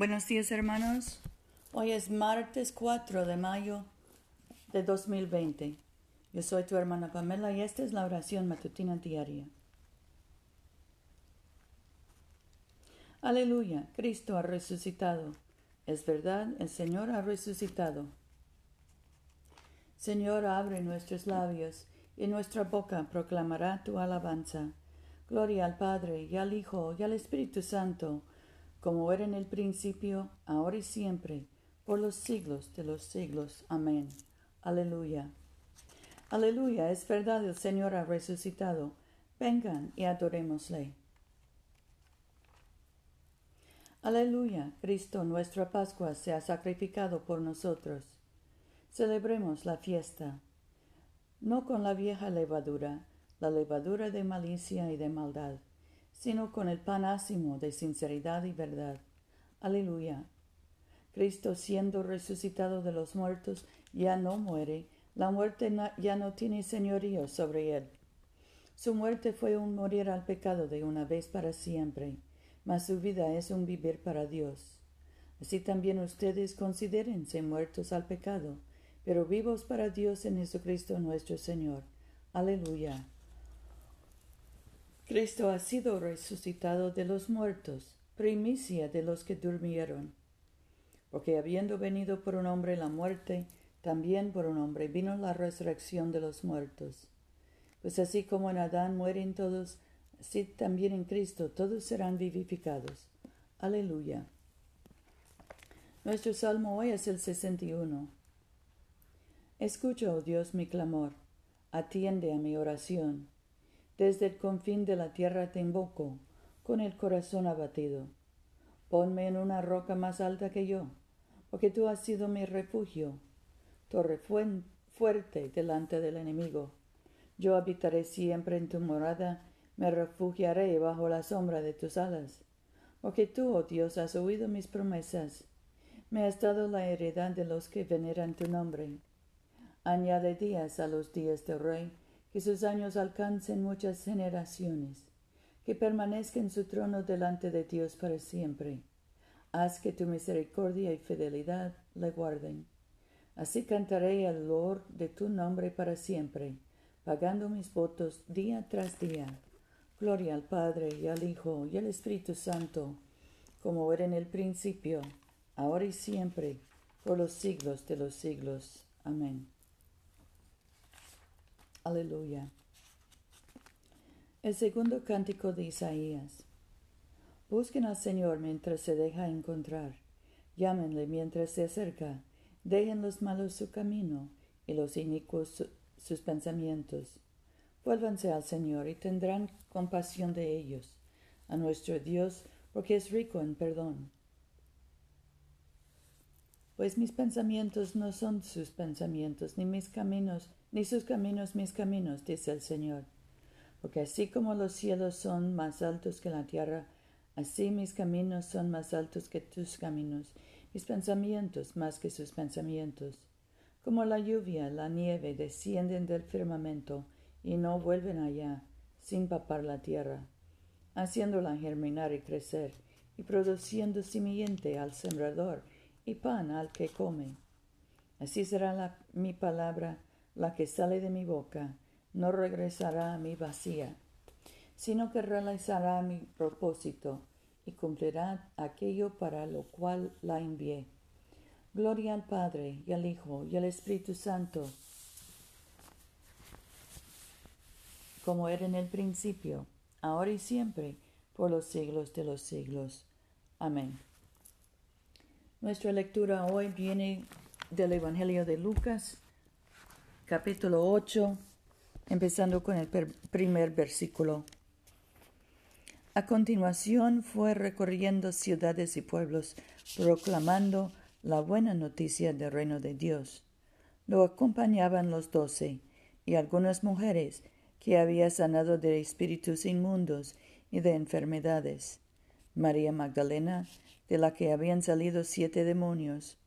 Buenos días hermanos. Hoy es martes 4 de mayo de 2020. Yo soy tu hermana Pamela y esta es la oración matutina diaria. Aleluya, Cristo ha resucitado. Es verdad, el Señor ha resucitado. Señor, abre nuestros labios y nuestra boca proclamará tu alabanza. Gloria al Padre y al Hijo y al Espíritu Santo como era en el principio, ahora y siempre, por los siglos de los siglos. Amén. Aleluya. Aleluya, es verdad, el Señor ha resucitado. Vengan y adorémosle. Aleluya, Cristo, nuestra Pascua, se ha sacrificado por nosotros. Celebremos la fiesta, no con la vieja levadura, la levadura de malicia y de maldad sino con el pan ácimo de sinceridad y verdad. Aleluya. Cristo siendo resucitado de los muertos ya no muere, la muerte ya no tiene señorío sobre él. Su muerte fue un morir al pecado de una vez para siempre, mas su vida es un vivir para Dios. Así también ustedes considérense muertos al pecado, pero vivos para Dios en Jesucristo nuestro Señor. Aleluya. Cristo ha sido resucitado de los muertos, primicia de los que durmieron. Porque habiendo venido por un hombre la muerte, también por un hombre vino la resurrección de los muertos. Pues así como en Adán mueren todos, así también en Cristo todos serán vivificados. Aleluya. Nuestro salmo hoy es el 61. Escucha, oh Dios, mi clamor, atiende a mi oración desde el confín de la tierra te invoco, con el corazón abatido. Ponme en una roca más alta que yo, porque tú has sido mi refugio, torre fuerte delante del enemigo. Yo habitaré siempre en tu morada, me refugiaré bajo la sombra de tus alas, porque tú, oh Dios, has oído mis promesas, me has dado la heredad de los que veneran tu nombre. Añade días a los días del rey, que sus años alcancen muchas generaciones, que permanezca en su trono delante de Dios para siempre. Haz que tu misericordia y fidelidad le guarden. Así cantaré el olor de tu nombre para siempre, pagando mis votos día tras día. Gloria al Padre y al Hijo y al Espíritu Santo, como era en el principio, ahora y siempre, por los siglos de los siglos. Amén. Aleluya. El segundo cántico de Isaías. Busquen al Señor mientras se deja encontrar. Llámenle mientras se acerca. Dejen los malos su camino y los inicuos sus pensamientos. Vuélvanse al Señor y tendrán compasión de ellos, a nuestro Dios, porque es rico en perdón. Pues mis pensamientos no son sus pensamientos, ni mis caminos ni sus caminos mis caminos, dice el Señor. Porque así como los cielos son más altos que la tierra, así mis caminos son más altos que tus caminos, mis pensamientos más que sus pensamientos. Como la lluvia, la nieve descienden del firmamento y no vuelven allá, sin papar la tierra, haciéndola germinar y crecer, y produciendo simiente al sembrador y pan al que come. Así será mi palabra la que sale de mi boca no regresará a mi vacía, sino que realizará mi propósito y cumplirá aquello para lo cual la envié. Gloria al Padre y al Hijo y al Espíritu Santo, como era en el principio, ahora y siempre, por los siglos de los siglos. Amén. Nuestra lectura hoy viene del Evangelio de Lucas, capítulo 8, empezando con el primer versículo. A continuación fue recorriendo ciudades y pueblos, proclamando la buena noticia del reino de Dios. Lo acompañaban los doce y algunas mujeres que había sanado de espíritus inmundos y de enfermedades. María Magdalena, de la que habían salido siete demonios.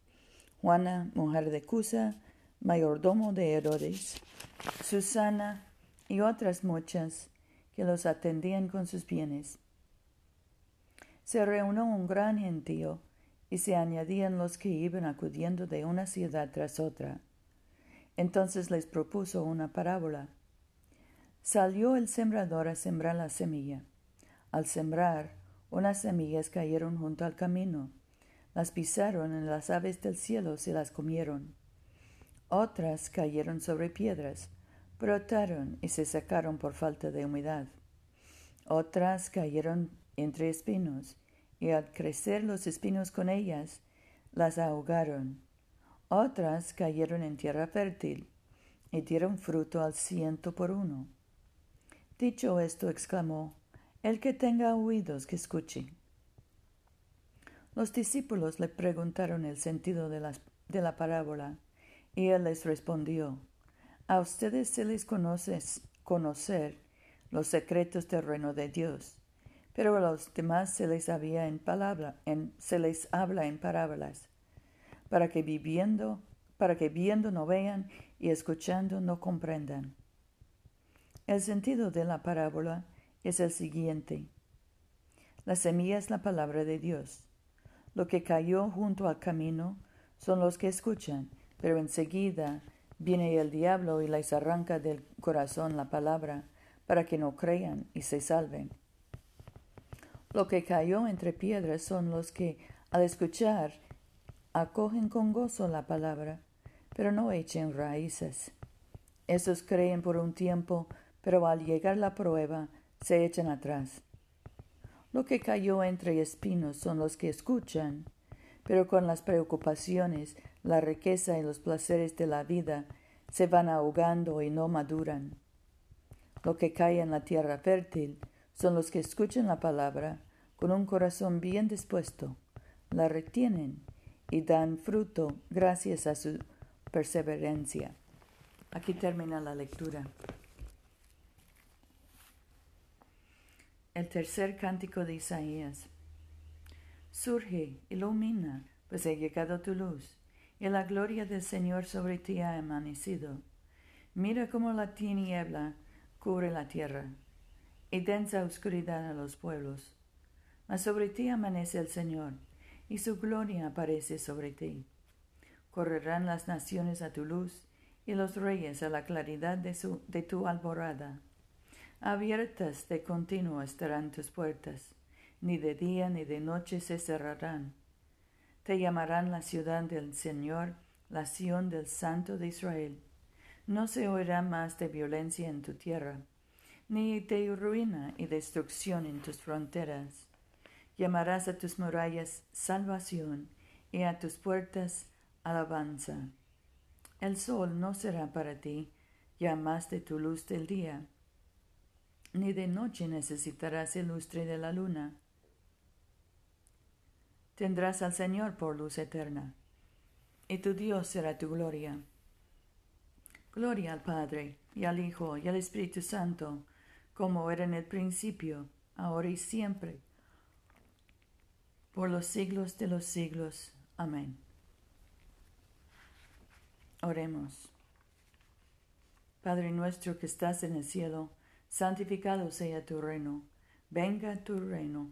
Juana, mujer de Cusa, mayordomo de Herodes, Susana y otras muchas que los atendían con sus bienes. Se reunió un gran gentío y se añadían los que iban acudiendo de una ciudad tras otra. Entonces les propuso una parábola. Salió el sembrador a sembrar la semilla. Al sembrar, unas semillas cayeron junto al camino. Las pisaron en las aves del cielo se las comieron. Otras cayeron sobre piedras, brotaron y se secaron por falta de humedad. Otras cayeron entre espinos, y al crecer los espinos con ellas, las ahogaron. Otras cayeron en tierra fértil, y dieron fruto al ciento por uno. Dicho esto, exclamó, El que tenga oídos, que escuche. Los discípulos le preguntaron el sentido de, de la parábola, y él les respondió, A ustedes se les conoce conocer los secretos del reino de Dios, pero a los demás se les, había palabra, se les habla en parábolas, para que viviendo, para que viendo no vean y escuchando no comprendan. El sentido de la parábola es el siguiente. La semilla es la palabra de Dios. Lo que cayó junto al camino son los que escuchan, pero enseguida viene el diablo y les arranca del corazón la palabra para que no crean y se salven. Lo que cayó entre piedras son los que, al escuchar, acogen con gozo la palabra, pero no echen raíces. Esos creen por un tiempo, pero al llegar la prueba se echan atrás. Lo que cayó entre espinos son los que escuchan, pero con las preocupaciones, la riqueza y los placeres de la vida se van ahogando y no maduran. Lo que cae en la tierra fértil son los que escuchan la palabra con un corazón bien dispuesto, la retienen y dan fruto gracias a su perseverancia. Aquí termina la lectura. El tercer cántico de Isaías. Surge, ilumina, pues ha llegado tu luz, y la gloria del Señor sobre ti ha amanecido. Mira cómo la tiniebla cubre la tierra, y densa oscuridad a los pueblos. Mas sobre ti amanece el Señor, y su gloria aparece sobre ti. Correrán las naciones a tu luz, y los reyes a la claridad de, de tu alborada. Abiertas de continuo estarán tus puertas, ni de día ni de noche se cerrarán. Te llamarán la ciudad del Señor, la Sión del Santo de Israel. No se oirá más de violencia en tu tierra, ni de ruina y destrucción en tus fronteras. Llamarás a tus murallas salvación y a tus puertas alabanza. El sol no será para ti ya más de tu luz del día ni de noche necesitarás el lustre de la luna. Tendrás al Señor por luz eterna, y tu Dios será tu gloria. Gloria al Padre, y al Hijo, y al Espíritu Santo, como era en el principio, ahora y siempre, por los siglos de los siglos. Amén. Oremos. Padre nuestro que estás en el cielo, santificado sea tu reino, venga tu reino,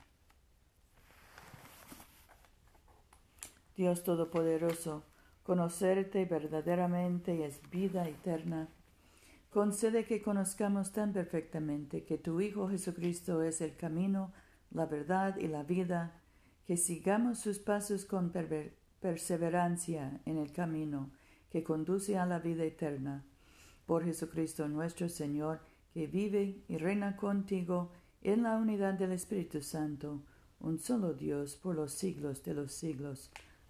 Dios Todopoderoso, conocerte verdaderamente es vida eterna. Concede que conozcamos tan perfectamente que tu Hijo Jesucristo es el camino, la verdad y la vida, que sigamos sus pasos con perseverancia en el camino que conduce a la vida eterna. Por Jesucristo nuestro Señor, que vive y reina contigo en la unidad del Espíritu Santo, un solo Dios por los siglos de los siglos.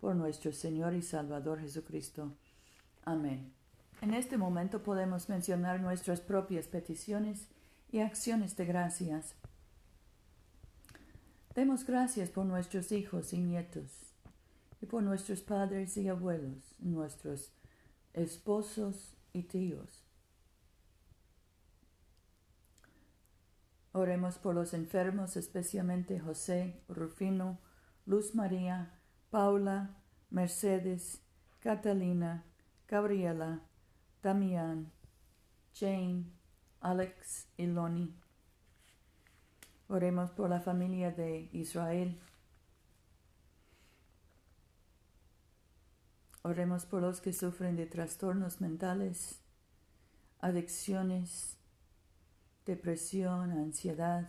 por nuestro Señor y Salvador Jesucristo. Amén. En este momento podemos mencionar nuestras propias peticiones y acciones de gracias. Demos gracias por nuestros hijos y nietos, y por nuestros padres y abuelos, nuestros esposos y tíos. Oremos por los enfermos, especialmente José, Rufino, Luz María, Paula, Mercedes, Catalina, Gabriela, Damián, Jane, Alex y Lonnie. Oremos por la familia de Israel. Oremos por los que sufren de trastornos mentales, adicciones, depresión, ansiedad.